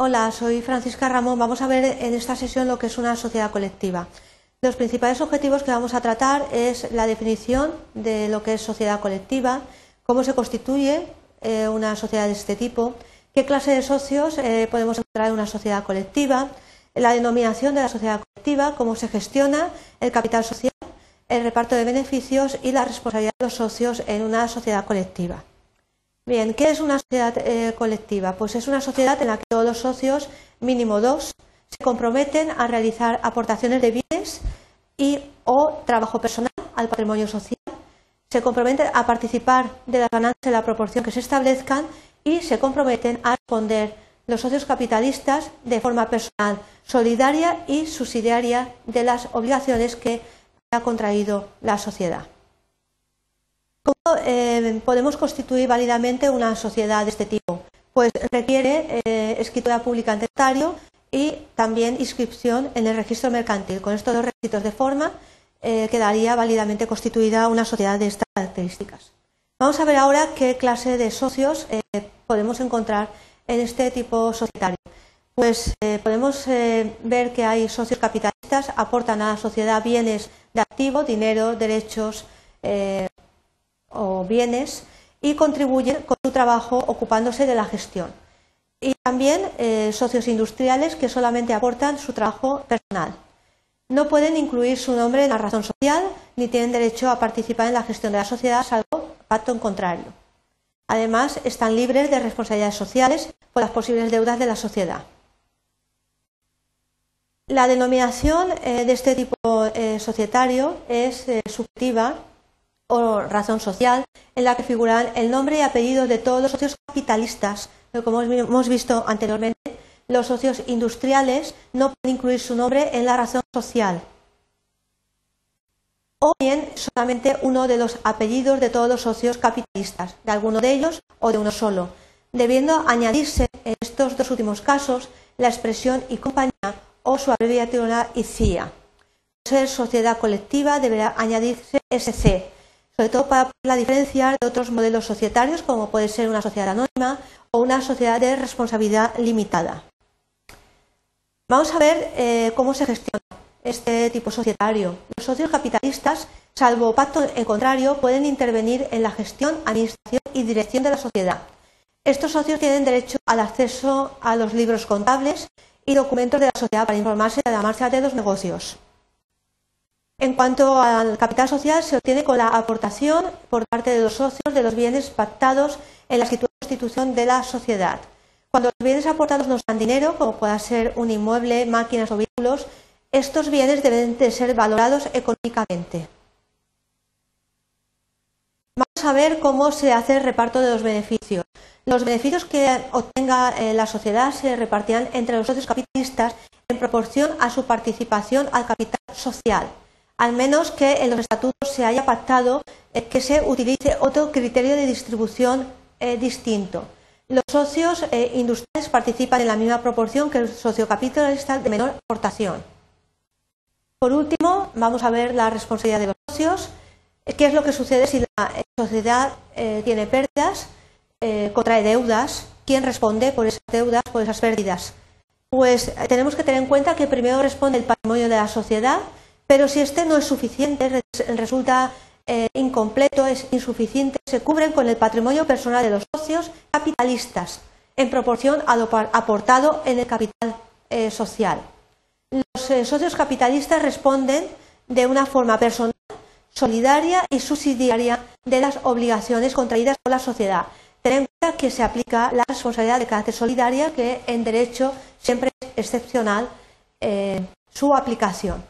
Hola, soy Francisca Ramón. Vamos a ver en esta sesión lo que es una sociedad colectiva. Los principales objetivos que vamos a tratar es la definición de lo que es sociedad colectiva, cómo se constituye eh, una sociedad de este tipo, qué clase de socios eh, podemos encontrar en una sociedad colectiva, la denominación de la sociedad colectiva, cómo se gestiona el capital social, el reparto de beneficios y la responsabilidad de los socios en una sociedad colectiva. Bien, ¿qué es una sociedad eh, colectiva? Pues es una sociedad en la que todos los socios, mínimo dos, se comprometen a realizar aportaciones de bienes y o trabajo personal al patrimonio social, se comprometen a participar de las ganancias en la proporción que se establezcan y se comprometen a responder los socios capitalistas de forma personal, solidaria y subsidiaria de las obligaciones que ha contraído la sociedad. ¿Cómo eh, podemos constituir válidamente una sociedad de este tipo? Pues requiere eh, escritura pública en notario y también inscripción en el registro mercantil. Con estos dos requisitos de forma eh, quedaría válidamente constituida una sociedad de estas características. Vamos a ver ahora qué clase de socios podemos encontrar en este tipo societario. Pues podemos ver que hay socios capitalistas, aportan a la sociedad bienes de activo, dinero, derechos, o bienes y contribuyen con su trabajo ocupándose de la gestión. Y también eh, socios industriales que solamente aportan su trabajo personal. No pueden incluir su nombre en la razón social ni tienen derecho a participar en la gestión de la sociedad salvo pacto en contrario. Además, están libres de responsabilidades sociales por las posibles deudas de la sociedad. La denominación eh, de este tipo eh, societario es subjetiva o razón social, en la que figuran el nombre y apellido de todos los socios capitalistas. como hemos visto anteriormente, los socios industriales no pueden incluir su nombre en la razón social. O bien solamente uno de los apellidos de todos los socios capitalistas, de alguno de ellos o de uno solo, debiendo añadirse en estos dos últimos casos la expresión y compañía o su abreviatura ICIA. Ser sociedad colectiva deberá añadirse SC, sobre todo para la diferenciar de otros modelos societarios, como puede ser una sociedad anónima o una sociedad de responsabilidad limitada. Vamos a ver eh, cómo se gestiona este tipo societario. Los socios capitalistas, salvo pacto en contrario, pueden intervenir en la gestión, administración y dirección de la sociedad. Estos socios tienen derecho al acceso a los libros contables y documentos de la sociedad para informarse de la marcha de los negocios. En cuanto al capital social, se obtiene con la aportación por parte de los socios de los bienes pactados en la constitución de la sociedad. Cuando los bienes aportados no dan dinero, como pueda ser un inmueble, máquinas o vehículos, estos bienes deben de ser valorados económicamente. Vamos a ver cómo se hace el reparto de los beneficios. Los beneficios que obtenga eh, la sociedad se repartirán entre los socios capitalistas en proporción a su participación al capital social al menos que en los estatutos se haya pactado eh, que se utilice otro criterio de distribución eh, distinto. Los socios eh, industriales participan en la misma proporción que el socio capitalista de menor aportación. Por último, vamos a ver la responsabilidad de los socios. ¿Qué es lo que sucede si la sociedad tiene pérdidas, contrae deudas? ¿Quién responde por esas deudas, por esas pérdidas? Pues tenemos que tener en cuenta que primero responde el patrimonio de la sociedad, pero si este no es suficiente, resulta eh, incompleto, es insuficiente, se cubren con el patrimonio personal de los socios capitalistas en proporción a lo aportado en el capital eh, social. Los eh, socios capitalistas responden de una forma personal, solidaria y subsidiaria de las obligaciones contraídas por la sociedad. Ten en cuenta que se aplica la responsabilidad de carácter solidaria, que en derecho siempre es excepcional su aplicación.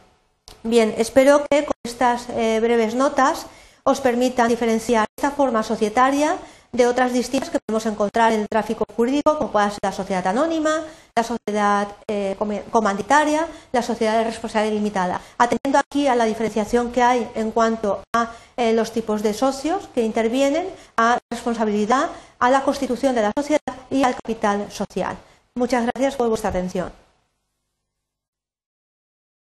Bien, espero que con estas eh, breves notas os permitan diferenciar esta forma societaria de otras distintas que podemos encontrar en el tráfico jurídico, como pueda ser la sociedad anónima, la sociedad eh, comanditaria, la sociedad de responsabilidad limitada, atendiendo aquí a la diferenciación que hay en cuanto a eh, los tipos de socios que intervienen, a la responsabilidad, a la constitución de la sociedad y al capital social. Muchas gracias por vuestra atención.